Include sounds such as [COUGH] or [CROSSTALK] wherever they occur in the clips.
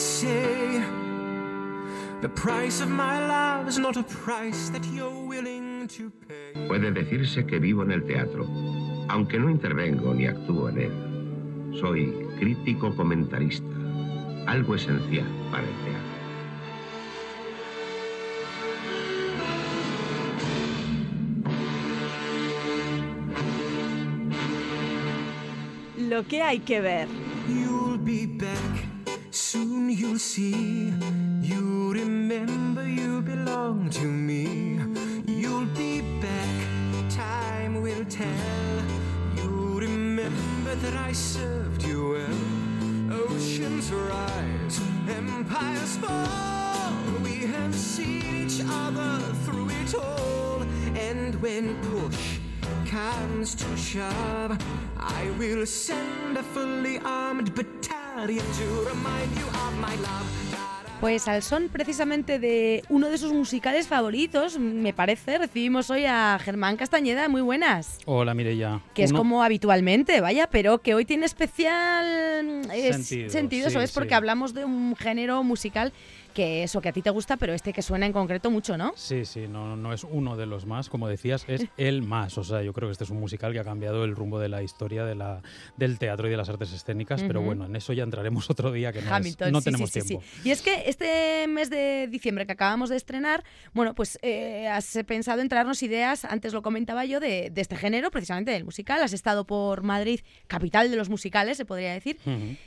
say the price of my love is not a price that you're willing to pay. Puede decirse que vivo en el teatro, aunque no intervengo ni actúo en él. Soy crítico comentarista, algo esencial para el teatro. Lo que hay que ver. You'll be back, you'll see. You remember you belong to me. You'll be back, time will tell. You remember that I served you well. Oceans rise, empires fall. We have seen each other through it all. And when push comes to shove, I will send a fully armed battalion Pues al son precisamente de uno de sus musicales favoritos, me parece, recibimos hoy a Germán Castañeda. Muy buenas. Hola Mireya. Que es Uno- como habitualmente, vaya, pero que hoy tiene especial eh, Sentido, sentido, eso sí, es porque hablamos de un género musical que eso, que a ti te gusta, pero este que suena en concreto mucho, ¿no? Sí, sí, no, no es uno de los más, como decías, es [LAUGHS] el más. O sea, yo creo que este es un musical que ha cambiado el rumbo de la historia de la, del teatro y de las artes escénicas, pero bueno, en eso ya entraremos otro día que no, es- Hamilton, no sí, tenemos sí, tiempo. sí. Y es que este mes de diciembre que acabamos de estrenar, bueno, pues eh, has pensado en traernos ideas, antes lo comentaba yo, de, de este género, precisamente del musical. Has estado por Madrid, capital de los musicales, se podría decir,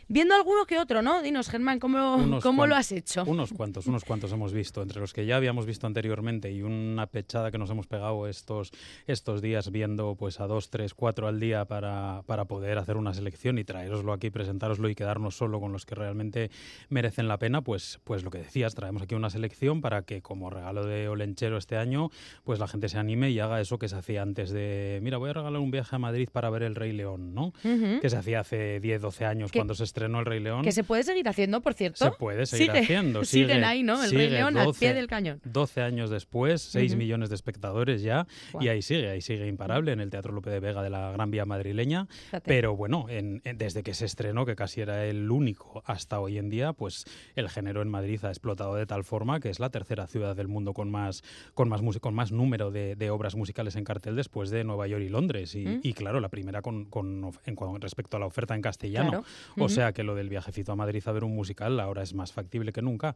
viendo alguno que otro, ¿no? Dinos, Germán, ¿cómo, Unos cómo lo has hecho? Unos cuantos, unos cuantos hemos visto, entre los que ya habíamos visto anteriormente y una pechada que nos hemos pegado estos, estos días viendo pues a dos, tres, cuatro al día para, para poder hacer una selección y traeroslo aquí, presentároslo y quedarnos solo con los que realmente merecen la pena, pues, pues lo que decías, traemos aquí una selección para que como regalo de Olenchero este año, pues la gente se anime y haga eso que se hacía antes de, mira, voy a regalar un viaje a Madrid para ver el Rey León, ¿no? Que se hacía hace 10, 12 años Que- cuando se estrenó el Rey León. Que se puede seguir haciendo, por cierto. Se puede seguir Sigue- haciendo. [LAUGHS] Siguen sigue- ahí, ¿no? El Rey León al 12 pie del cañón. 12 años después, 6 Ujú. millones de espectadores ya, y ahí sigue, ahí sigue imparable en el Teatro Lope de Vega de la Gran Vía madrileña. Fíjate. Pero bueno, en- en- desde que se estrenó, que casi era el único hasta hoy en día, pues el género en Madrid ha explotado de tal forma que es la tercera ciudad del mundo con más, con más, con más número de, de obras musicales en cartel después de Nueva York y Londres. Y, Mm. y claro, la primera con, con of- en, con respecto a la oferta en castellano. Claro. O sea que lo del viajecito a Madrid a ver un musical ahora es más factible que nunca.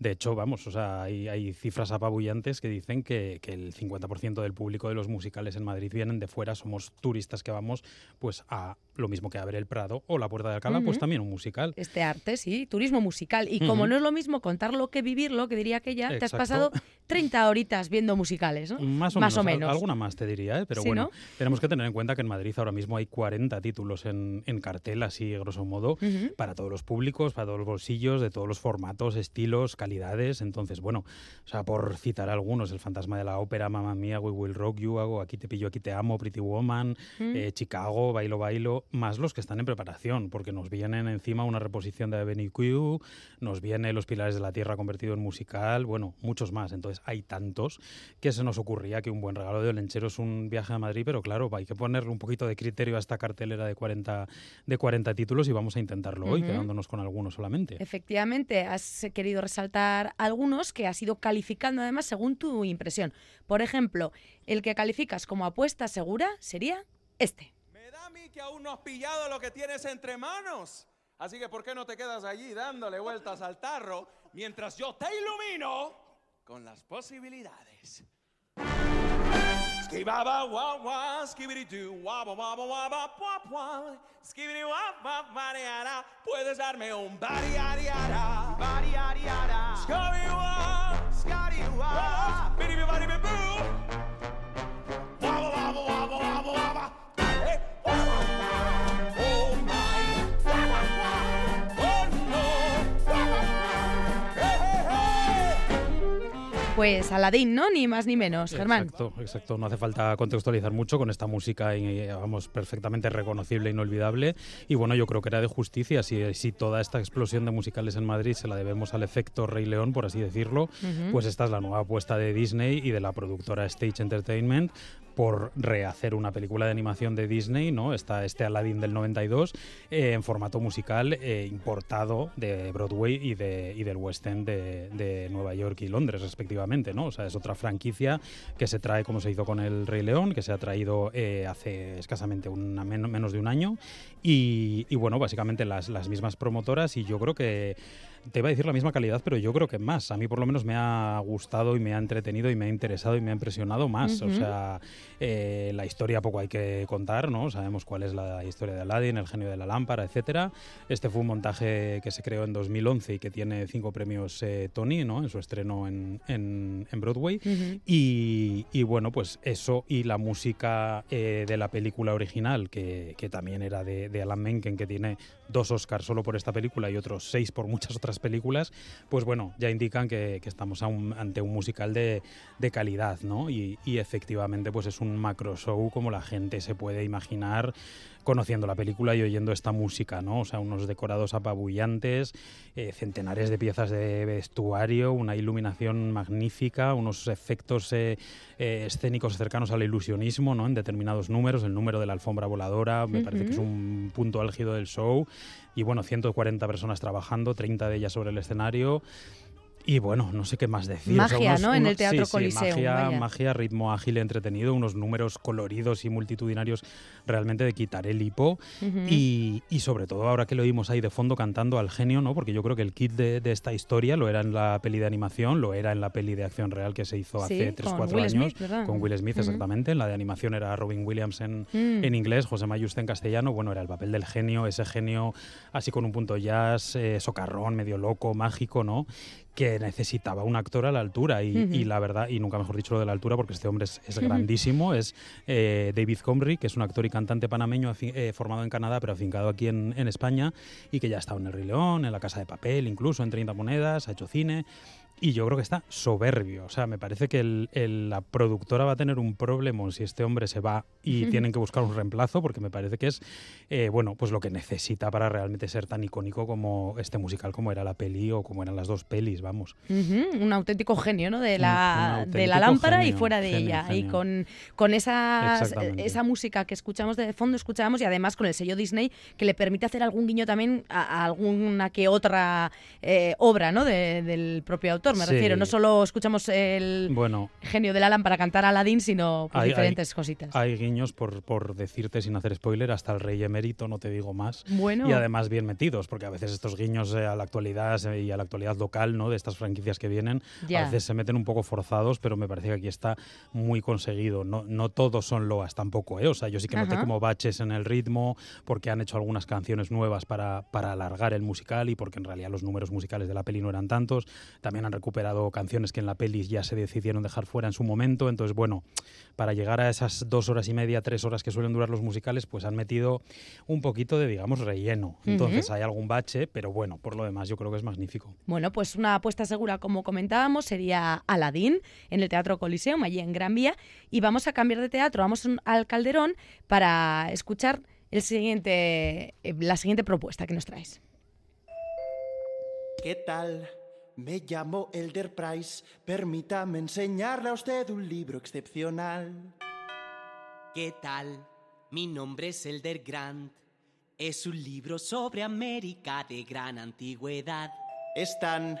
De hecho, vamos, o sea, hay, hay cifras apabullantes que dicen que, que el 50% del público de los musicales en Madrid vienen de fuera, somos turistas que vamos pues a lo mismo que a ver el Prado o la Puerta de Alcalá, pues también un musical. Este arte, sí, turismo musical. Y como no es lo mismo contarlo que vivirlo, que diría aquella, te has Exacto. pasado 30 horitas viendo musicales, ¿no? Más o Más menos, o al- menos. alguna más te diría, ¿eh? pero Sí, bueno, ¿no? tenemos que tener en cuenta que en Madrid ahora mismo hay 40 títulos en, en cartel, así grosso modo, para todos los públicos, para todos los bolsillos, de todos los formatos, estilos, calidades. Entonces, bueno, o sea, por citar algunos, El fantasma de la ópera, Mamma Mía, We Will Rock You, hago Aquí te pillo, aquí te amo, Pretty Woman, Mm. eh, Chicago, Bailo Bailo, más los que están en preparación, porque nos vienen encima una reposición de Avenue Q, nos viene Los Pilares de la Tierra convertido en musical, bueno, muchos más. Entonces, hay tantos que se nos ocurría que un buen regalo de Olenchero es un viaje a Madrid, pero claro, hay que ponerle un poquito de criterio a esta cartelera de 40, de 40 títulos y vamos a intentarlo hoy, quedándonos con algunos solamente. Efectivamente, has querido resaltar algunos que has ido calificando además según tu impresión. Por ejemplo, el que calificas como apuesta segura sería este. Me da a mí que aún no has pillado lo que tienes entre manos. Así que, ¿por qué no te quedas allí dándole vueltas al tarro mientras yo te ilumino con las posibilidades? Ski ba ba wah wah, skibidi doo, wah wah wah wah wah wah wah, skibidi wah wah mariana. Puedes darme un body yada yada, body yada yada. Scotty wah, Scotty wah, bidi bidi bidi boo. Pues Aladín, ¿no? Ni más ni menos, Germán. Exacto, exacto. No hace falta contextualizar mucho con esta música, y, vamos, perfectamente reconocible e inolvidable. Y bueno, yo creo que era de justicia si, si toda esta explosión de musicales en Madrid se la debemos al efecto Rey León, por así decirlo, pues esta es la nueva apuesta de Disney y de la productora Stage Entertainment por rehacer una película de animación de Disney, ¿no? Está este Aladdin del 92 eh, en formato musical eh, importado de Broadway y, de, y del West End de, de, Nueva York y Londres, respectivamente, ¿no? O sea, es otra franquicia que se trae como se hizo con El Rey León, que se ha traído eh, hace escasamente una, menos de un año y, y bueno, básicamente las, las mismas promotoras y yo creo que te iba a decir la misma calidad, pero yo creo que más. A mí por lo menos me ha gustado y me ha entretenido y me ha interesado y me ha impresionado más. O sea, eh, la historia poco hay que contar, ¿no? Sabemos cuál es la historia de Aladdin, el genio de la lámpara, etcétera. Este fue un montaje que se creó en 2011 y que tiene cinco premios eh, Tony, ¿no? En su estreno en, en, Broadway. y, bueno, pues eso y la música eh, de la película original, que, que también era de, de Alan Menken, que tiene dos Oscars solo por esta película y otros seis por muchas otras películas, pues bueno, ya indican que, estamos ante un musical de, calidad, ¿no? Y, y, efectivamente, pues es un macro show como la gente se puede imaginar conociendo la película y oyendo esta música, ¿no? O sea, unos decorados apabullantes, eh, centenares de piezas de vestuario, una iluminación magnífica, unos efectos eh, eh, escénicos cercanos al ilusionismo, ¿no? En determinados números, el número de la alfombra voladora, me parece que es un punto álgido del show. Y bueno, 140 personas trabajando, 30 de ellas sobre el escenario. Y bueno, no sé qué más decir. Magia, ¿no? en el Teatro Coliseo. magia, magia, ritmo ágil, entretenido, unos números coloridos y multitudinarios realmente de quitar el hipo. y, y, sobre todo ahora que lo oímos ahí de fondo cantando al genio, ¿no? Porque yo creo que el kit de, de, esta historia lo era en la peli de animación, lo era en la peli de acción real que se hizo hace 3-4 años. con Will Smith, exactamente. En la de animación era Robin Williams en, mm. en inglés, José Mayuste en castellano. Bueno, era el papel del genio, ese genio así con un punto jazz, eh, socarrón, medio loco, mágico, ¿no? Que necesitaba un actor a la altura y, la verdad, y nunca mejor dicho lo de la altura porque este hombre es, grandísimo, es eh, David Comrie, que es un actor y cantante panameño eh, formado en Canadá pero afincado aquí en, en, España y que ya ha estado en El Rey León, en La Casa de Papel, incluso en 30 Monedas, ha hecho cine y yo creo que está soberbio. O sea, me parece que la productora va a tener un problema si este hombre se va y tienen que buscar un reemplazo, porque me parece que es, eh, bueno, pues lo que necesita para realmente ser tan icónico como este musical, como era la peli o como eran las dos pelis, vamos. Un auténtico genio, ¿no? De la, de la lámpara y fuera de ella. Y con, con esa, esa música que escuchamos de fondo, escuchábamos, y además con el sello Disney, que le permite hacer algún guiño también a, alguna que otra eh, obra, ¿no? del propio autor me refiero. No solo escuchamos el genio de la lámpara cantar Aladdin, sino pues, diferentes cositas. Hay guiños, por, por decirte sin hacer spoiler, hasta el rey emérito, no te digo más. Bueno. Y además bien metidos, porque a veces estos guiños eh, a la actualidad eh, y a la actualidad local ¿no? de estas franquicias que vienen, a veces se meten un poco forzados, pero me parece que aquí está muy conseguido. No, no todos son loas tampoco, ¿eh? O sea, yo sí que noté como baches en el ritmo, porque han hecho algunas canciones nuevas para, para alargar el musical y porque en realidad los números musicales de la peli no eran tantos. También han recuperado canciones que en la peli ya se decidieron dejar fuera en su momento. Entonces, bueno, para llegar a esas dos horas y media, tres horas que suelen durar los musicales, pues han metido un poquito de, digamos, relleno. Entonces hay algún bache, pero bueno, por lo demás yo creo que es magnífico. Bueno, pues una apuesta segura, como comentábamos, sería Aladdin en el Teatro Coliseum, allí en Gran Vía. Y vamos a cambiar de teatro, vamos al Calderón para escuchar el siguiente, eh, la siguiente propuesta que nos traes. ¿Qué tal? Me llamo Elder Price, permítame enseñarle a usted un libro excepcional. ¿Qué tal? Mi nombre es Elder Grant. Es un libro sobre América de gran antigüedad. Es tan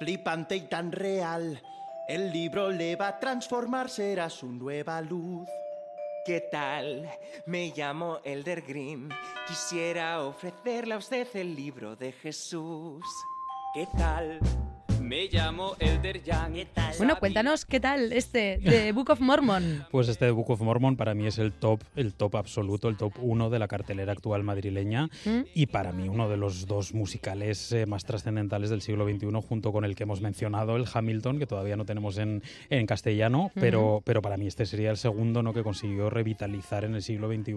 flipante y tan real. El libro le va a transformar, será su nueva luz. ¿Qué tal? Me llamo Elder Green. Quisiera ofrecerle a usted el libro de Jesús. ¿Qué tal? Me llamo Elder Young. Bueno, cuéntanos qué tal este de Book of Mormon. [LAUGHS] Pues este de Book of Mormon para mí es el top, el top absoluto, el top uno de la cartelera actual madrileña ¿Mm? y para mí uno de los dos musicales eh, más trascendentales del siglo XXI junto con el que hemos mencionado, el Hamilton, que todavía no tenemos en, en castellano, pero, pero para mí este sería el segundo ¿no? que consiguió revitalizar en el siglo XXI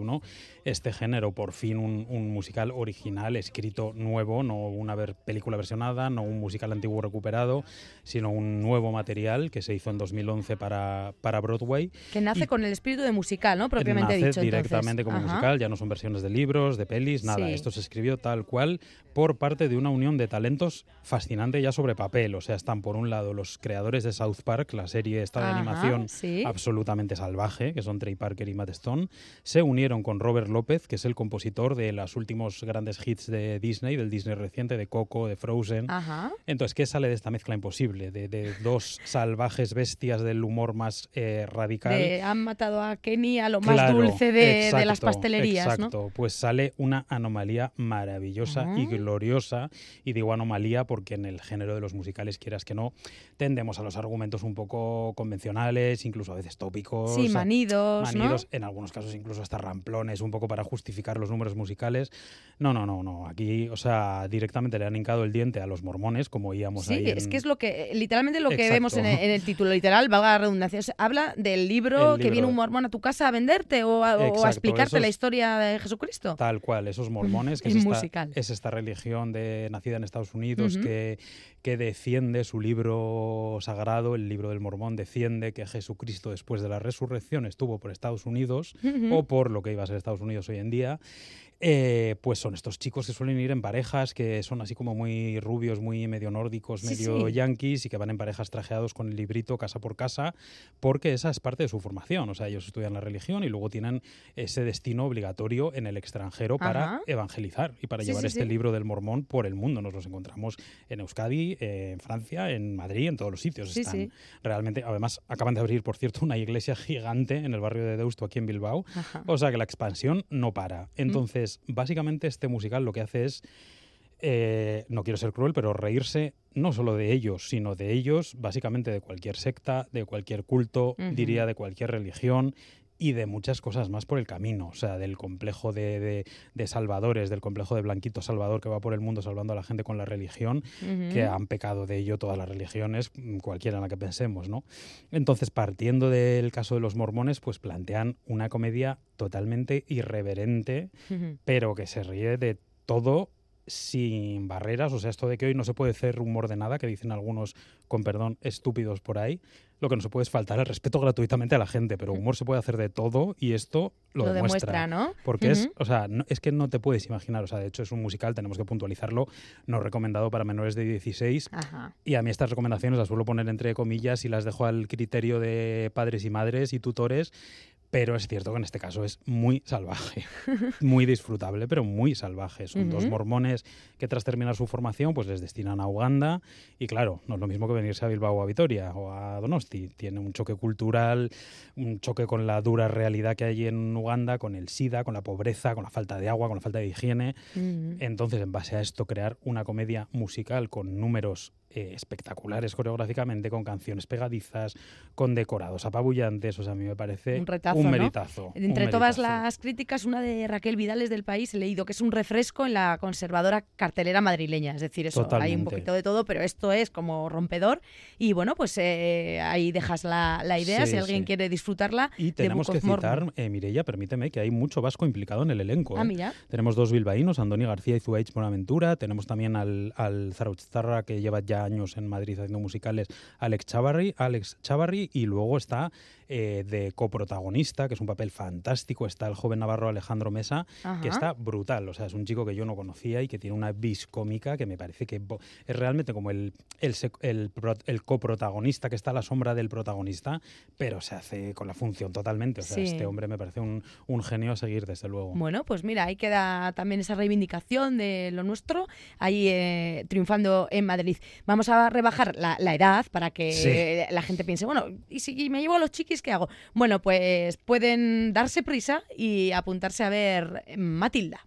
este género. Por fin un, un musical original, escrito nuevo, no una ver, película versionada, no un musical antiguo recuperado publicado, sino un nuevo material que se hizo en 2011 para, para Broadway. Que nace con el espíritu de musical, ¿no? Propiamente nace dicho. directamente como Ajá. musical, ya no son versiones de libros, de pelis, nada. Sí. Esto se escribió tal cual por parte de una unión de talentos fascinante ya sobre papel. O sea, están por un lado los creadores de South Park, la serie esta de Ajá, animación sí. absolutamente salvaje, que son Trey Parker y Matt Stone, se unieron con Robert López, que es el compositor de los últimos grandes hits de Disney, del Disney reciente, de Coco, de Frozen. Ajá. Entonces, ¿qué sale de esta mezcla imposible? De, de dos [LAUGHS] salvajes bestias del humor más eh, radical. De, han matado a Kenny a lo más Claro, dulce de, de las exacto, pastelerías, Exacto, pues sale una anomalía maravillosa y Ah. gloriosa. Y digo anomalía porque en el género de los musicales, quieras que no, tendemos a los argumentos un poco convencionales, incluso a veces tópicos. ¿no? Sí, a- manidos, ¿no? manidos, en algunos casos incluso hasta ramplones, un poco para justificar los números musicales. No, no, no, no. Aquí, o sea, directamente le han hincado el diente a los mormones, como oíamos Sí, ahí. Es que es lo que, literalmente lo que Exacto. vemos en el, en el título literal, valga la redundancia. O sea, habla del libro, que viene un mormón a tu casa a venderte o a, o a Exacto, explicarte la historia de Jesucristo. Tal cual, esos mormones, que es esta, musical. es esta religión de, nacida en Estados Unidos que, que defiende su libro sagrado, el libro del mormón, defiende que Jesucristo después de la resurrección estuvo por Estados Unidos o por lo que iba a ser Estados Unidos hoy en día. Eh, pues son estos chicos que suelen ir en parejas, que son así como muy rubios, muy medio nórdicos, Sí, medio sí. yanquis y que van en parejas trajeados con el librito casa por casa, porque esa es parte de su formación. O sea, ellos estudian la religión y luego tienen ese destino obligatorio en el extranjero para evangelizar y para Sí, llevar este libro del mormón por el mundo. Nos los encontramos en Euskadi, eh, en Francia, en Madrid, en todos los sitios. Están realmente, además, acaban de abrir, por cierto, una iglesia gigante en el barrio de Deusto, aquí en Bilbao. Ajá. O sea que la expansión no para. Entonces, básicamente este musical lo que hace es, eh, no quiero ser cruel, pero reírse no solo de ellos, sino de ellos, básicamente de cualquier secta, de cualquier culto, diría de cualquier religión y de muchas cosas más por el camino, o sea, del complejo de, de- de salvadores, del complejo de Blanquito Salvador que va por el mundo salvando a la gente con la religión, que han pecado de ello todas las religiones, mm, cualquiera en la que pensemos, ¿no? Entonces, partiendo del caso de los mormones, pues plantean una comedia totalmente irreverente, pero que se ríe de todo sin barreras, o sea, esto de que hoy no se puede hacer humor de nada, que dicen algunos, con perdón, estúpidos por ahí, lo que no se puede es faltar el respeto gratuitamente a la gente, pero humor se puede hacer de todo y esto lo, Lo demuestra, ¿no? Porque es, o sea, no- es que no te puedes imaginar, o sea, de hecho es un musical, tenemos que puntualizarlo, no recomendado para menores de 16, Ajá. y a mí estas recomendaciones las suelo poner entre comillas y las dejo al criterio de padres y madres y tutores, pero es cierto que en este caso es muy salvaje, [LAUGHS] muy disfrutable, pero muy salvaje. Son dos mormones que tras terminar su formación pues les destinan a Uganda y claro, no es lo mismo que venirse a Bilbao o a Vitoria o a Donosti. Tiene un choque cultural, un choque con la dura realidad que hay en Uganda, con el SIDA, con la pobreza, con la falta de agua, con la falta de higiene. Entonces, en base a esto, crear una comedia musical con números eh, espectaculares coreográficamente, con canciones pegadizas, con decorados apabullantes. O sea, a mí me parece Un retazo, un ¿no? meritazo. un Entre todas las críticas, una de Raquel Vidales del País he leído que es un refresco en la conservadora cartelera madrileña. Es decir, eso, hay un poquito de todo, pero esto es como rompedor. Y bueno, pues eh, ahí dejas la, la idea, Sí, si alguien sí. quiere disfrutarla. Y tenemos que citar, eh, Mireia, permíteme, que hay mucho vasco implicado en el elenco. Ah, ¿eh? mira. Tenemos dos bilbaínos, Andoni García y Zuaich Buenaventura. Tenemos también al, al Zarauztarra, que lleva ya años en Madrid haciendo musicales, Alex Chavarri, Alex Chavarri y luego está eh, de coprotagonista, que es un papel fantástico, está el joven navarro Alejandro Mesa, que está brutal. O sea, es un chico que yo no conocía y que tiene una vis cómica que me parece que es realmente como el, el, el, pro- el coprotagonista que está a la sombra del protagonista, pero se hace con la función totalmente. O sea, Sí. este hombre me parece un, un genio a seguir, desde luego. Bueno, pues mira, ahí queda también esa reivindicación de lo nuestro, ahí eh, triunfando en Madrid. Vamos a rebajar la, la edad para que Sí. la gente piense, bueno, ¿y si me llevo a los chiquis, qué hago? Bueno, pues pueden darse prisa y apuntarse a ver Matilda.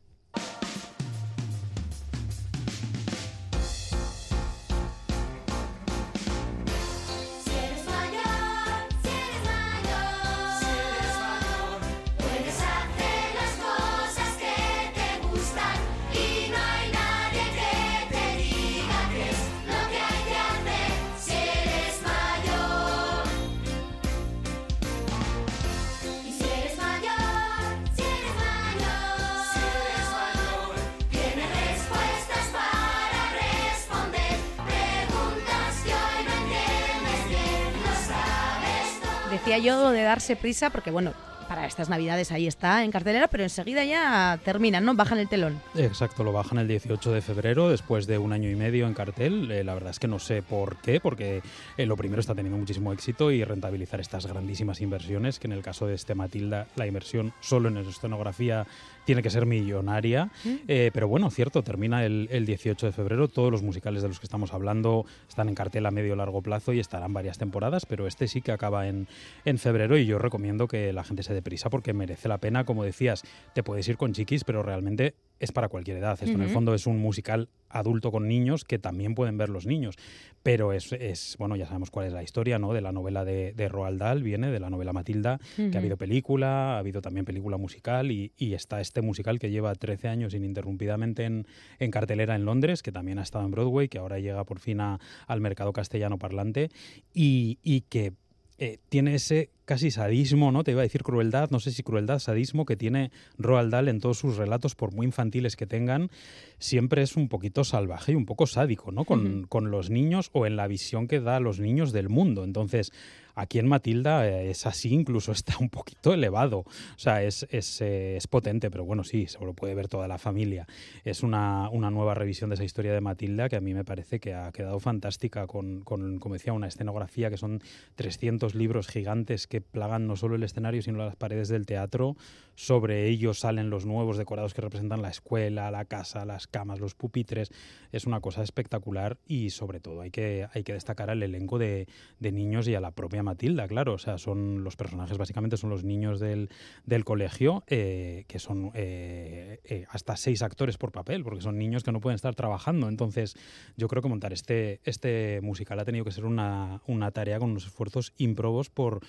Yo de darse prisa, porque bueno, para estas navidades ahí está en cartelera, pero enseguida ya terminan, ¿no? Bajan el telón. Exacto, lo bajan el 18 de febrero, después de un año y medio en cartel. Eh, la verdad es que no sé por qué, porque eh, lo primero está teniendo muchísimo éxito y rentabilizar estas grandísimas inversiones, que en el caso de este Matilda, la inversión solo en escenografía tiene que ser millonaria. Eh, pero bueno, cierto, termina el, el 18 de febrero. Todos los musicales de los que estamos hablando están en cartel a medio largo plazo y estarán varias temporadas, pero este sí que acaba en, en febrero y yo recomiendo que la gente se dé prisa porque merece la pena. Como decías, te puedes ir con chiquis, pero realmente es para cualquier edad. Esto en el fondo es un musical adulto con niños que también pueden ver los niños. Pero es, es, bueno, ya sabemos cuál es la historia, ¿no? De la novela de, de Roald Dahl, viene de la novela Matilda, que ha habido película, ha habido también película musical y, y está este musical que lleva 13 años ininterrumpidamente en, en cartelera en Londres, que también ha estado en Broadway, que ahora llega por fin a- al mercado castellano parlante y, y que eh, tiene ese casi sadismo, ¿no? Te iba a decir crueldad, no sé si crueldad, sadismo que tiene Roald Dahl en todos sus relatos, por muy infantiles que tengan, siempre es un poquito salvaje y un poco sádico, ¿no? Con, con los niños o en la visión que da a los niños del mundo. Entonces, aquí en Matilda eh, es así, incluso [LAUGHS] está un poquito elevado. O sea, es, es, eh, es potente, pero bueno, sí, se lo puede ver toda la familia. Es una, una nueva revisión de esa historia de Matilda que a mí me parece que ha quedado fantástica con, con, como decía, una escenografía que son 300 libros gigantes que plagan no solo el escenario, sino las paredes del teatro. Sobre ellos salen los nuevos decorados que representan la escuela, la casa, las camas, los pupitres. Es una cosa espectacular y sobre todo hay que, hay que destacar al elenco de, de niños y a la propia Matilda, claro. O sea, son los personajes básicamente son los niños del, del colegio, eh, que son eh, eh, hasta seis actores por papel, porque son niños que no pueden estar trabajando. Entonces, yo creo que montar este, este musical ha tenido que ser una, una tarea con unos esfuerzos ímprobos por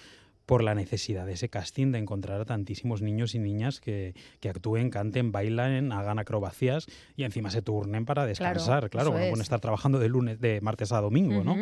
por la necesidad de ese casting de encontrar a tantísimos niños y niñas que, que actúen, canten, bailen, hagan acrobacias y encima se turnen para descansar. Claro, eso no es. pueden estar trabajando de lunes, de martes a domingo, ¿no?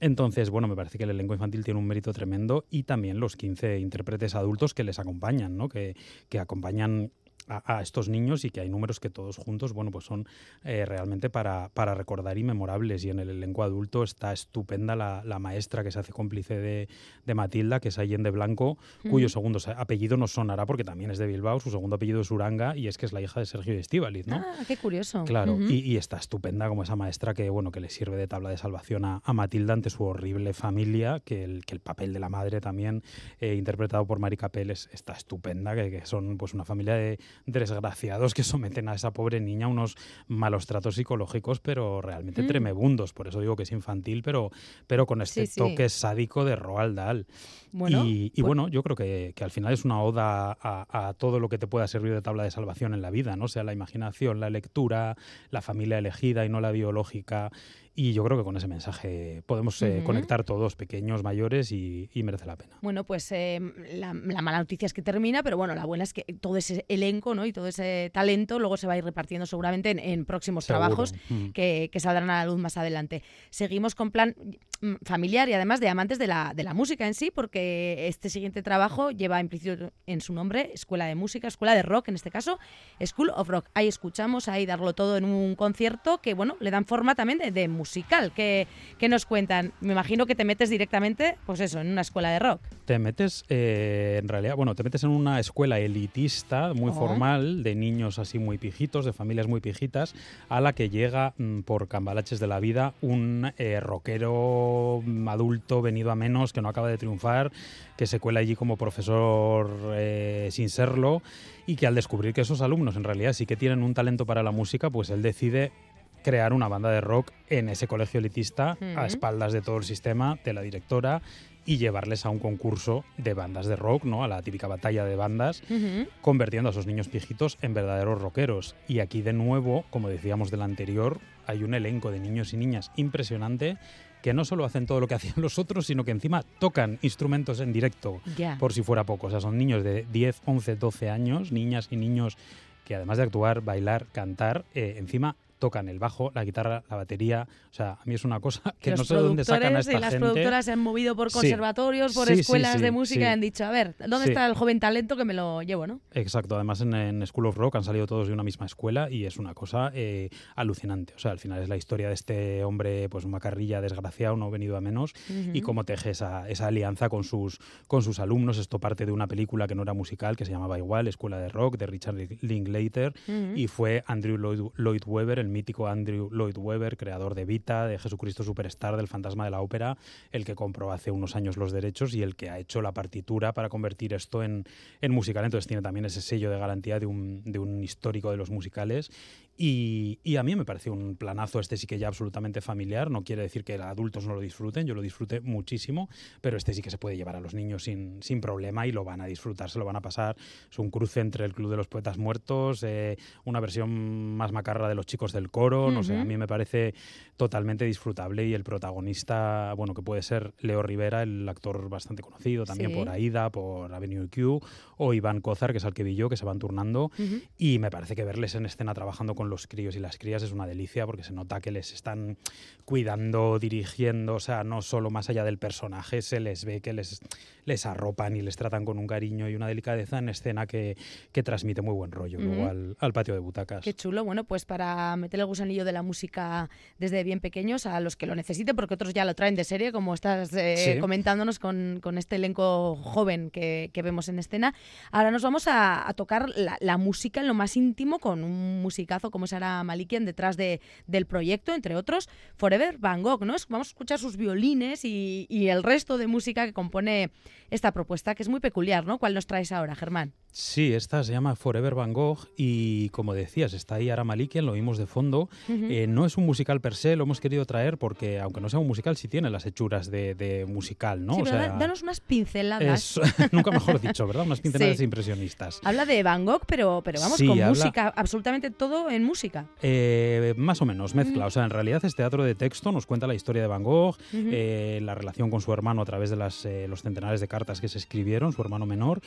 Entonces, bueno, me parece que el elenco infantil tiene un mérito tremendo y también los 15 intérpretes adultos que les acompañan, ¿no? Que, que acompañan a, a estos niños y que hay números que todos juntos, bueno, pues son eh, realmente para, para recordar y memorables. Y en el elenco adulto está estupenda la, la maestra que se hace cómplice de, de Matilda, que es Allende Blanco, cuyo segundo apellido nos sonará porque también es de Bilbao, su segundo apellido es Uranga y es que es la hija de Sergio Estíbaliz, ¿no? Ah, qué curioso. Claro, y, y está estupenda como esa maestra que, bueno, que le sirve de tabla de salvación a, a Matilda ante su horrible familia, que el, que el papel de la madre también, eh, interpretado por Mari Capel, es- está estupenda, que, que son pues una familia de desgraciados que someten a esa pobre niña a unos malos tratos psicológicos, pero realmente Mm. tremebundos. Por eso digo que es infantil, pero, pero con este Sí, sí. toque sádico de Roald Dahl. Bueno, y, y pues- bueno, yo creo que, que al final es una oda a, a todo lo que te pueda servir de tabla de salvación en la vida, ¿no? O sea, la imaginación, la lectura, la familia elegida y no la biológica. Y yo creo que con ese mensaje podemos eh, conectar todos, pequeños, mayores, y, y merece la pena. Bueno, pues eh, la, la mala noticia es que termina, pero bueno, la buena es que todo ese elenco ¿no? y todo ese talento luego se va a ir repartiendo seguramente en, en próximos Seguro. trabajos que, que saldrán a la luz más adelante. Seguimos con plan mm, familiar y además de amantes de la, de la música en sí, porque este siguiente trabajo lleva implícito en su nombre Escuela de Música, Escuela de Rock en este caso, School of Rock. Ahí escuchamos, ahí darlo todo en un concierto que, bueno, le dan forma también de, de musical. que que nos cuentan? Me imagino que te metes directamente, pues eso, en una escuela de rock. Te metes, eh, en realidad, bueno, te metes en una escuela elitista, muy Oh. formal, de niños así muy pijitos, de familias muy pijitas, a la que llega mm, por cambalaches de la vida un eh, rockero adulto venido a menos que no acaba de triunfar, que se cuela allí como profesor eh, sin serlo y que al descubrir que esos alumnos en realidad sí que tienen un talento para la música, pues él decide crear una banda de rock en ese colegio elitista a espaldas de todo el sistema, de la directora y llevarles a un concurso de bandas de rock, ¿no? A la típica batalla de bandas, Ujú. convirtiendo a esos niños pijitos en verdaderos rockeros. Y aquí de nuevo, como decíamos del anterior, hay un elenco de niños y niñas impresionante que no solo hacen todo lo que [LAUGHS] hacían los otros, sino que encima tocan instrumentos en directo, Ya. por si fuera poco. O sea, son niños de 10, 11, 12 años, niñas y niños que además de actuar, bailar, cantar, eh, encima tocan el bajo, la guitarra, la batería. O sea, a mí es una cosa que los no sé de dónde sacan a esta y las gente. productoras se han movido por Sí. conservatorios, por Sí, sí, escuelas sí, de música sí. y han dicho, a ver, ¿dónde Sí. está el joven talento que me lo llevo, no? Exacto, además en, en School of Rock han salido todos de una misma escuela y es una cosa eh, alucinante. O sea, al final es la historia de este hombre, pues una carrilla desgraciado, no venido a menos, y Ujú. cómo teje esa, esa alianza con sus, con sus alumnos. Esto parte de una película que no era musical, que se llamaba igual, Escuela de Rock, de Richard Linklater, Ujú. y fue Andrew Lloyd, Lloyd Webber, el mítico Andrew Lloyd Webber, creador de Vita, de Jesucristo Superstar, del Fantasma de la Ópera, el que compró hace unos años los derechos y el que ha hecho la partitura para convertir esto en, en musical. Entonces tiene también ese sello de garantía de un, de un histórico de los musicales. Y, y a mí me pareció un planazo este sí que ya absolutamente familiar. No quiere decir que adultos no lo disfruten, yo lo disfruté muchísimo, pero este sí que se puede llevar a los niños sin, sin problema y lo van a disfrutar, se lo van a pasar. Es un cruce entre el Club de los Poetas Muertos, eh, una versión más macarra de los chicos del coro, no sé, a mí me parece totalmente disfrutable y el protagonista, bueno, que puede ser Leo Rivera, el actor bastante conocido también Sí. por Aida, por Avenue Q, o Iván Cozar, que es al que vi yo, que se van turnando. Ujú. Y me parece que verles en escena trabajando con los críos y las crías es una delicia porque se nota que les están cuidando, dirigiendo, o sea, no solo más allá del personaje, se les ve que les, les arropan y les tratan con un cariño y una delicadeza en escena que, que transmite muy buen rollo luego Ujú. al, al patio de butacas. Qué chulo. Bueno, pues para meter el gusanillo de la música desde bien pequeños a los que lo necesiten, porque otros ya lo traen de serie, como estás eh, Sí. comentándonos con, con este elenco joven que, que vemos en escena. Ahora nos vamos a, a tocar la, la música en lo más íntimo con un musicazo como Sara Malikian detrás de, del proyecto, entre otros, Forever Van Gogh, ¿no? Vamos a escuchar sus violines y, y el resto de música que compone esta propuesta, que es muy peculiar, ¿no? ¿Cuál nos traes ahora, Germán? Sí, esta se llama Forever Van Gogh y como decías, está ahí Ara Malikian, lo vimos de fondo. Eh, no es un musical per se, lo hemos querido traer porque aunque no sea un musical, sí tiene las hechuras de, de musical, ¿no? sí, O pero da- sea, danos unas pinceladas. es, [LAUGHS] nunca mejor dicho, ¿verdad? Unas [LAUGHS] pinceladas Sí. impresionistas. Habla de Van Gogh, pero, pero vamos, Sí, con habla- música, absolutamente todo en música. Eh, más o menos, mezcla. O sea, en realidad es teatro de texto, nos cuenta la historia de Van Gogh, eh, la relación con su hermano a través de las, los centenares de cartas que se escribieron, su hermano menor,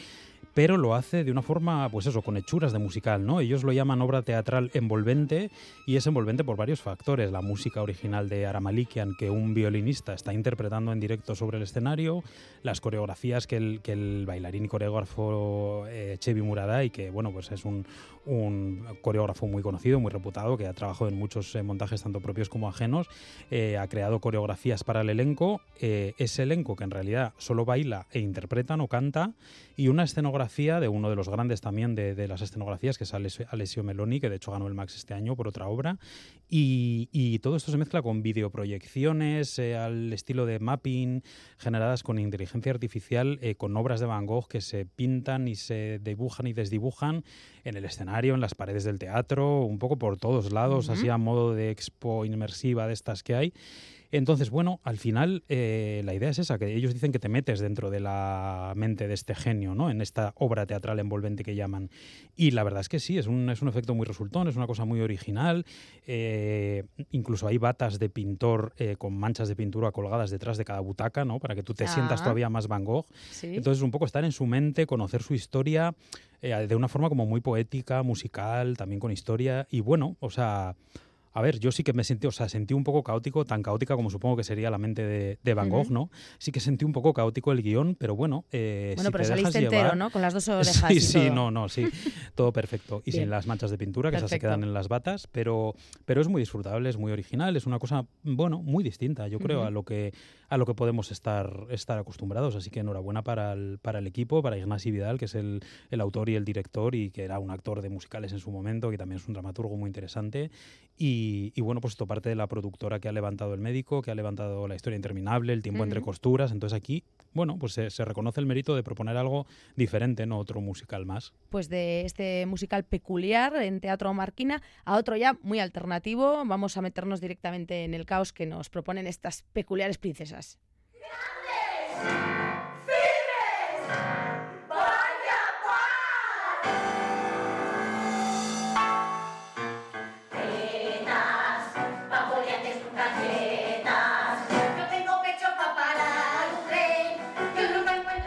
pero lo hace de una forma, pues eso, con hechuras de musical, ¿no? Ellos lo llaman obra teatral envolvente y es envolvente por varios factores. La música original de Aramalikian, que un violinista está interpretando en directo sobre el escenario, las coreografías que el, que el bailarín y coreógrafo eh, Chevi Muradai, que bueno, pues es un, un coreógrafo muy conocido, muy reputado, que ha trabajado en muchos eh, montajes tanto propios como ajenos, eh, ha creado coreografías para el elenco, eh, ese elenco que en realidad solo baila e interpreta, no canta, y una escenografía de uno de los grandes también de, de las escenografías, que es Alessio, Meloni, que de hecho ganó el Max este año por otra obra, y, y todo esto se mezcla con videoproyecciones eh, al estilo de mapping, generadas con inteligencia artificial, eh, con obras de Van Gogh que se pintan y se dibujan y desdibujan en el escenario, en las paredes del teatro, un poco por todos lados, así a modo de expo inmersiva de estas que hay. Entonces, bueno, al final eh, la idea es esa, que ellos dicen que te metes dentro de la mente de este genio, ¿no? En esta obra teatral envolvente que llaman. Y la verdad es que sí, es un, es un efecto muy resultón, es una cosa muy original. eh, incluso hay batas de pintor eh, con manchas de pintura colgadas detrás de cada butaca, ¿no? Para que tú te sientas Ah. todavía más Van Gogh. Sí. Entonces, un poco estar en su mente, conocer su historia de una forma como muy poética, musical, también con historia. Y bueno, o sea, a ver, yo sí que me sentí, o sea, sentí un poco caótico, tan caótica como supongo que sería la mente de, de Van Gogh. ¿no? Sí que sentí un poco caótico el guion, pero bueno, eh, bueno, si pero te saliste entero, ¿no? Con las dos [LAUGHS] orejas. Sí, y sí, todo. no, no, sí. Todo perfecto. Y Bien. sin las manchas de pintura, que esas se quedan en las batas, pero, pero es muy disfrutable, es muy original, es una cosa, bueno, muy distinta, yo creo, a lo que a lo que podemos estar, estar acostumbrados. Así que enhorabuena para el, para el equipo, para Ignasi Vidal, que es el, el autor y el director, y que era un actor de musicales en su momento, que también es un dramaturgo muy interesante. Y, y bueno, pues esto parte de la productora que ha levantado el médico, que ha levantado la historia interminable, el tiempo entre costuras. Entonces aquí, bueno, pues se, se reconoce el mérito de proponer algo diferente, no otro musical más. Pues de este musical peculiar en Teatro Marquina a otro ya muy alternativo. Vamos a meternos directamente en el caos que nos proponen estas peculiares princesas. Llenas,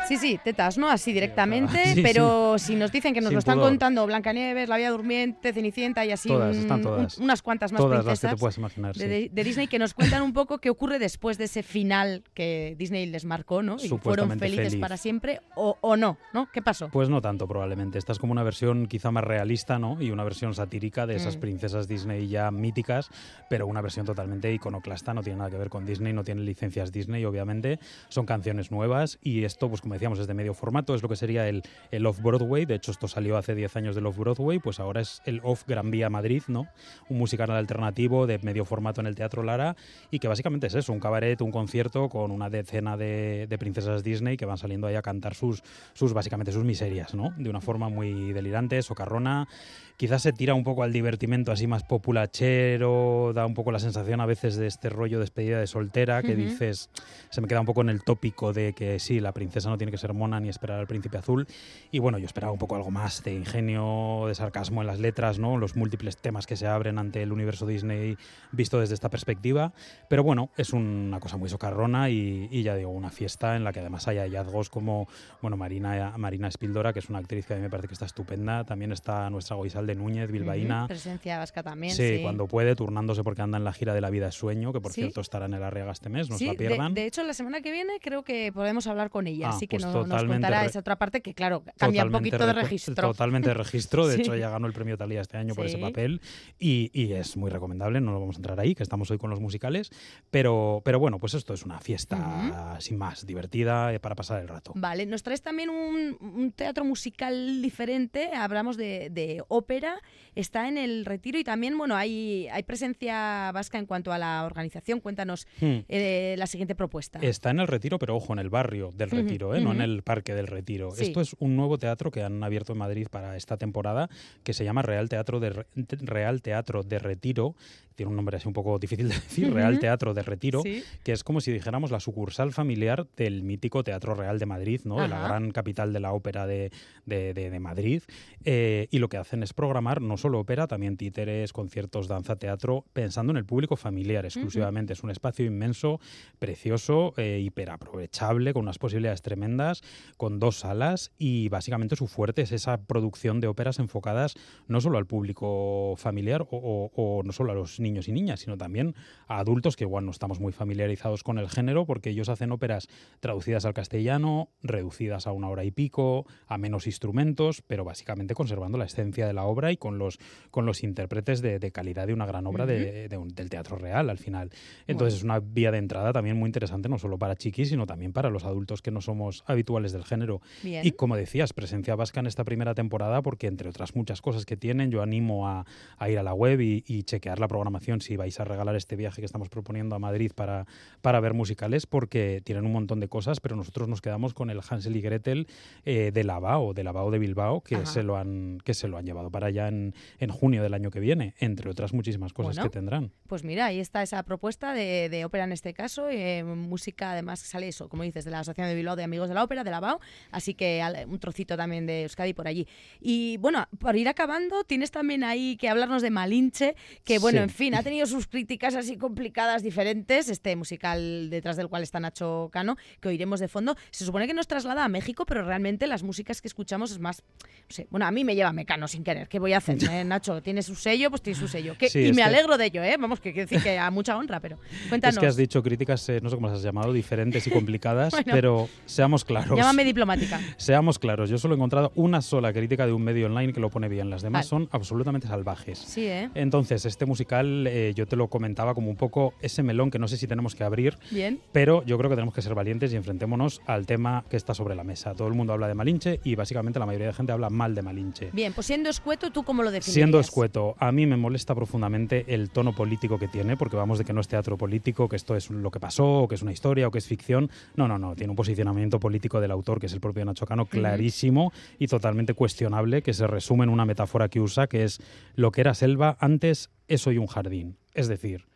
Sí, sí, tetas, ¿no? Así directamente, [LAUGHS] Sí, pero si nos dicen que nos Sin lo están pudor. contando Blancanieves, La Bella Durmiente, Cenicienta y así Todas, un- están todas. un- unas cuantas más Todas las que te princesas puedas imaginar, de, sí. de- de Disney que nos cuentan un poco qué ocurre después de ese final que Disney les marcó, ¿no? Y fueron felices feliz. para siempre o, o no, ¿no? ¿Qué pasó? Pues no tanto probablemente. Esta es como una versión quizá más realista, ¿no? Y una versión satírica de esas Mm. princesas Disney ya míticas, pero una versión totalmente iconoclasta, no tiene nada que ver con Disney, no tiene licencias Disney, obviamente. Son canciones nuevas y esto, pues como decíamos, es de medio formato, es lo que sería el, el Off-Broadway. De hecho, esto salió hace 10 años del Off-Broadway, pues ahora es el Off Gran Vía Madrid, ¿no? Un musical alternativo de medio formato en el Teatro Lara y que básicamente es eso, un cabaret, un concierto con una decena de, de princesas Disney que van saliendo ahí a cantar sus, sus básicamente sus miserias, ¿no? De una forma muy delirante, socarrona. Quizás se tira un poco al divertimento así más populachero, da un poco la sensación a veces de este rollo de despedida de soltera que Ujú. dices, se me queda un poco en el tópico de que sí, la princesa no tiene que ser mona ni esperar al príncipe azul. Y bueno, yo esperaba un poco algo más de ingenio, de sarcasmo en las letras, ¿no? Los múltiples temas que se abren ante el universo Disney visto desde esta perspectiva. Pero bueno, es una cosa muy socarrona y, y ya digo, una fiesta en la que además hay hallazgos como, bueno, Marina, Marina Espildora, que es una actriz que a mí me parece que está estupenda. También está nuestra Goizalde Núñez, bilbaína. Ujú, Presencia vasca también, Sí, sí. cuando puede, turnándose porque anda en la gira de la vida es sueño, que por Sí. cierto estará en el Arriaga este mes, no Sí, se la de, pierdan. de hecho, la semana que viene creo que podemos hablar con ella, Ah, así que pues no- nos totalmente contará re- esa otra parte que, claro, cambia un poquito de registro. Totalmente de registro. De [LAUGHS] Sí. hecho, ella ganó el premio Talía este año por ese papel y, y es muy recomendable. No lo vamos a entrar ahí, que estamos hoy con los musicales. Pero, pero bueno, pues esto es una fiesta sin más, divertida eh, para pasar el rato. Vale, nos traes también un, un teatro musical diferente, hablamos de, de ópera, está en el retiro y también, bueno, hay, hay presencia vasca en cuanto a la organización. Cuéntanos Hmm. eh, la siguiente propuesta. Está en el Retiro, pero ojo, en el barrio del Retiro, ¿eh? No en el Parque del Retiro. Sí. Esto es un nuevo teatro que han abierto en Madrid para esta temporada que se llama Real Teatro de, Re- Real Teatro de Retiro. Tiene un nombre así un poco difícil de decir, Real. Teatro de Retiro, Sí. que es como si dijéramos la sucursal familiar del mítico Teatro Real de Madrid, ¿no? de la gran capital de la ópera de, de- de- de Madrid. Eh, y lo que hacen es programar no solo ópera, también títeres, conciertos, danza, teatro, pensando en el público familiar exclusivamente. Es un espacio inmenso, precioso, eh, hiperaprovechable, con unas posibilidades tremendas, con dos salas y básicamente su fuerte es esa producción de óperas enfocadas no solo al público familiar o, o- o no solo a los niños y niñas, sino también a adultos que igual no estamos muy familiarizados con el género porque ellos hacen óperas traducidas al castellano, reducidas a una hora y pico, a menos instrumentos, pero básicamente conservando la esencia de la obra y con los, con los intérpretes de, de calidad de una gran obra de- de un- del teatro real al final. Entonces es una vía de entrada también muy interesante, no solo para chiquis, sino también para los adultos que no somos habituales del género. Bien. Y como decías, presencia vasca en esta primera temporada, porque entre otras muchas cosas que tienen, yo animo a, a ir a la web y, y chequear la programación si vais a regalar este viaje que estamos proponiendo a Madrid para, para ver musicales, porque tienen un montón de cosas, pero nosotros nos quedamos con el Hansel y Gretel eh, de Lavao, de Lavao de Bilbao, que Ajá. se, lo han, que se lo han llevado para allá en, en junio del año que viene, entre otras muchísimas cosas Bueno. que tendrán. Pues mira, ahí está esa propuesta de, de ópera en este caso, eh, música además sale eso, como dices, de la Asociación de Bilbao de Amigos de la Ópera, de la BAO, así que un trocito también de Euskadi por allí. Y bueno, por ir acabando, tienes también ahí que hablarnos de Malinche, que bueno, Sí. en fin, ha tenido sus críticas así complicadas, diferentes, este musical detrás del cual está Nacho Cano, que oiremos de fondo. Se supone que nos traslada a México, pero realmente las músicas que escuchamos es más, no sé, bueno, a mí me lleva Mecano sin querer, ¿qué voy a hacer? eh, Nacho, tiene su sello, pues tiene su sello. Que- Sí, y me que- alegro de ello, ¿eh? Vamos, que quiero decir que a mucha honra, pero cuéntanos. Es que has dicho críticas, eh, no sé cómo las has llamado, diferentes y complicadas, [LAUGHS] Bueno. pero seamos claros. Llámame diplomática. [LAUGHS] Seamos claros, yo solo he encontrado una sola crítica de un medio online que lo pone bien, las demás Vale. son absolutamente salvajes. Sí, ¿eh? Entonces, este musical eh, yo te lo comentaba como un poco ese melón que no sé si tenemos que abrir, Bien. pero yo creo que tenemos que ser valientes y enfrentémonos al tema que está sobre la mesa. Todo el mundo habla de Malinche y básicamente la mayoría de gente habla mal de Malinche. Bien, pues siendo escueto, ¿tú cómo lo definirías? Siendo escueto, a mí me molesta profundamente el tono político que tiene, porque vamos de que no es teatro político, que esto es lo que pasó, o que es una historia, o que es ficción. No, no, no, tiene un posicionamiento político del autor, que es el propio Nacho Cano, clarísimo y totalmente cuestionable, que se resume en una metáfora que usa, que es lo que era selva antes es hoy un jardín. Es decir,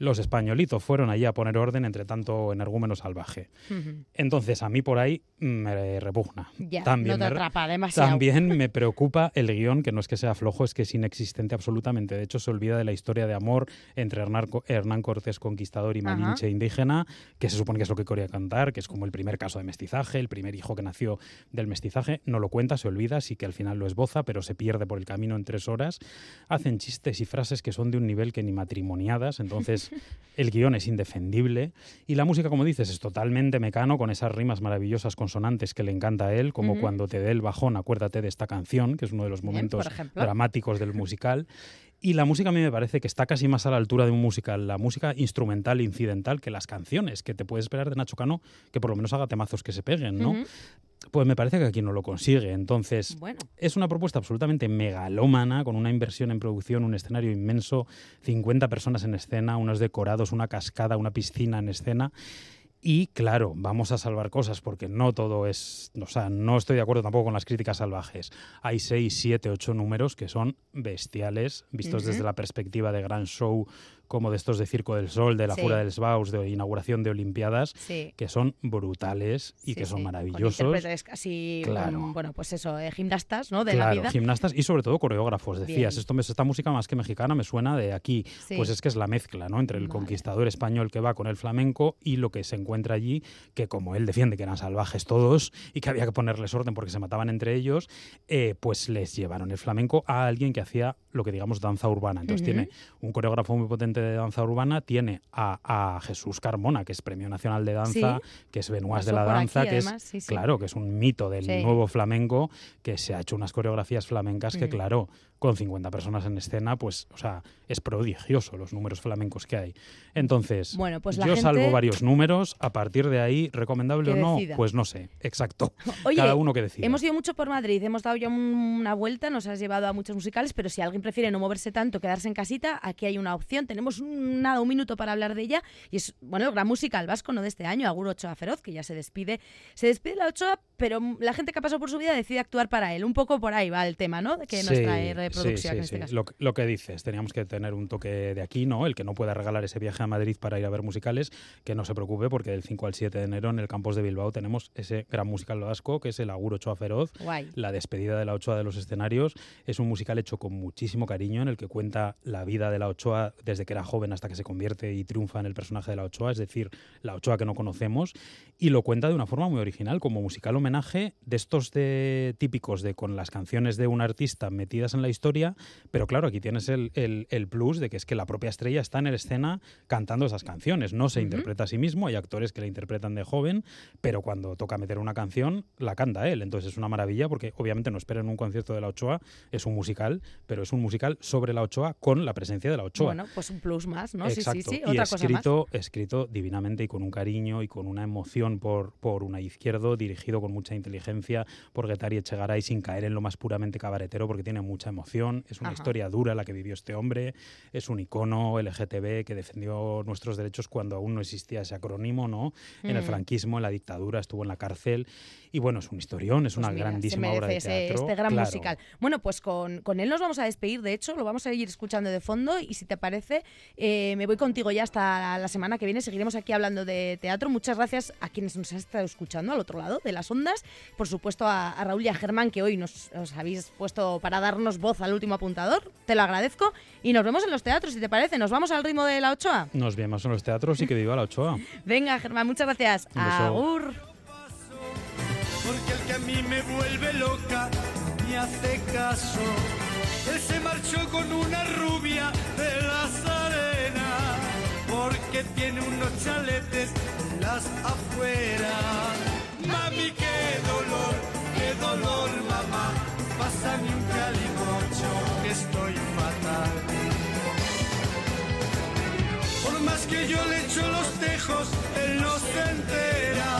Los españolitos fueron allí a poner orden entre tanto energúmeno salvaje. Entonces, a mí por ahí me repugna. Ya, también, no te me, atrapa demasiado. también [LAUGHS] me preocupa el guion, que no es que sea flojo, es que es inexistente absolutamente. De hecho, se olvida de la historia de amor entre Hernán, Co- Hernán Cortés conquistador y. Malinche indígena, que se supone que es lo que quería cantar, que es como el primer caso de mestizaje, el primer hijo que nació del mestizaje. No lo cuenta, se olvida, sí que al final lo esboza, pero se pierde por el camino en tres horas. Hacen chistes y frases que son de un nivel que ni matrimoniadas, entonces el guion es indefendible y la música, como dices, es totalmente mecano con esas rimas maravillosas consonantes que le encanta a él, como cuando te dé el bajón, acuérdate de esta canción, que es uno de los momentos dramáticos del musical. Y la música a mí me parece que está casi más a la altura de un musical, la música instrumental, incidental, que las canciones, que te puedes esperar de Nacho Cano, que por lo menos haga temazos que se peguen, ¿no? Pues me parece que aquí no lo consigue. Entonces, Bueno. es una propuesta absolutamente megalómana, con una inversión en producción, un escenario inmenso, 50 personas en escena, unos decorados, una cascada, una piscina en escena. Y claro, vamos a salvar cosas porque no todo es, o sea, no estoy de acuerdo tampoco con las críticas salvajes. Hay seis, siete, ocho números que son bestiales, vistos desde la perspectiva de gran show como de estos de Circo del Sol, de la Sí. Jura del Sbaus, de inauguración de Olimpiadas, Sí. que son brutales y Sí, que son maravillosos. Con intérpretes casi, Claro. con, bueno, pues eso, eh, gimnastas, ¿no? De claro, la vida. gimnastas y sobre todo coreógrafos. Decías, Bien. esto me- esta música más que mexicana me suena de aquí. Pues es que es la mezcla, ¿no? Entre el Vale. conquistador español que va con el flamenco y lo que se encuentra allí, que como él defiende que eran salvajes todos y que había que ponerles orden porque se mataban entre ellos, eh, pues les llevaron el flamenco a alguien que hacía lo que digamos danza urbana. Entonces tiene un coreógrafo muy potente de danza urbana, tiene a, a Jesús Carmona, que es Premio Nacional de Danza, que es Benoist de la Danza, aquí, que además, es, sí, sí. claro, que es un mito del nuevo flamenco, que se ha hecho unas coreografías flamencas que, claro, con 50 personas en escena, pues, o sea, es prodigioso los números flamencos que hay. Entonces, Bueno, pues la yo salvo gente- varios números, a partir de ahí, recomendable o no, decida. pues no sé, exacto. [LAUGHS] Oye, Cada uno que decida. Hemos ido mucho por Madrid, hemos dado ya un- una vuelta, nos has llevado a muchos musicales, pero si alguien prefiere no moverse tanto, quedarse en casita, aquí hay una opción. Tenemos un, nada, un minuto para hablar de ella y es, bueno, el gran musical vasco no de este año, Agur Ochoa Feroz, que ya se despide. Se despide la Ochoa, pero la gente que ha pasado por su vida decide actuar para él. Un poco por ahí va el tema, ¿no? Que nos Sí, trae sí, sí, en este sí. caso. Lo, que- lo que dices, teníamos que tener un toque de aquí, ¿no? El que no pueda regalar ese viaje a Madrid para ir a ver musicales, que no se preocupe, porque del 5 al 7 de enero en el campus de Bilbao tenemos ese gran musical vasco, que es el Agur Ochoa Feroz, Guay. la despedida de la Ochoa de los escenarios. Es un musical hecho con muchísimo cariño, en el que cuenta la vida de la Ochoa desde que era joven hasta que se convierte y triunfa en el personaje de la Ochoa, es decir, la Ochoa que no conocemos, y lo cuenta de una forma muy original, como musical homenaje de estos de, típicos de con las canciones de un artista metidas en la historia, pero claro, aquí tienes el, el- el plus de que es que la propia estrella está en la escena cantando esas canciones, no se Ujú. interpreta a sí mismo, hay actores que la interpretan de joven, pero cuando toca meter una canción, la canta él, entonces es una maravilla porque obviamente no esperen un concierto de la Ochoa, es un musical, pero es un musical sobre la Ochoa con la presencia de la Ochoa. Bueno, pues un plus más, ¿no? Exacto. Sí, sí, sí. y Otra cosa más. escrito, escrito divinamente y con un cariño y con una emoción por, por una izquierdo, dirigido con mucha inteligencia por Guetari Echegaray sin caer en lo más puramente cabaretero porque tiene mucha emoción. Es una Ajá. historia dura la que vivió este hombre. Es un icono LGTB que defendió nuestros derechos cuando aún no existía ese acrónimo, ¿no? En el Mm. franquismo, en la dictadura, estuvo en la cárcel. Y bueno, es un historión, es Pues una mira, grandísima obra de ese- teatro. este gran Claro. musical. Bueno, pues con, con él nos vamos a despedir, de hecho, lo vamos a ir escuchando de fondo y si te parece, eh, me voy contigo ya hasta la semana que viene. Seguiremos aquí hablando de teatro. Muchas gracias a quienes nos han estado escuchando al otro lado de las ondas. Por supuesto a, a Raúl y a Germán que hoy nos os habéis puesto para darnos voz al último apuntador. Te lo agradezco y nos vemos en los teatros, si te parece. Nos vamos al ritmo de la Ochoa. Nos vemos en los teatros y que viva la Ochoa. [LAUGHS] Venga, Germán, muchas gracias. Un beso. Agur. porque el que a mí me vuelve loca me hace caso. Él se marchó con una rubia de las arenas, porque tiene unos chaletes en las afueras. Mami, qué dolor, qué dolor, mamá. Pásame un calimocho que estoy fatal. Por más que yo le echo los tejos, él no se entera.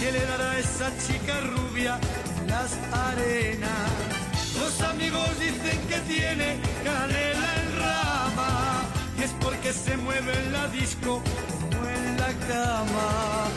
¿Qué le dará a esa chica rubia las arenas? Los amigos dicen que tiene canela en rama. Y es porque se mueve en la disco como en la cama.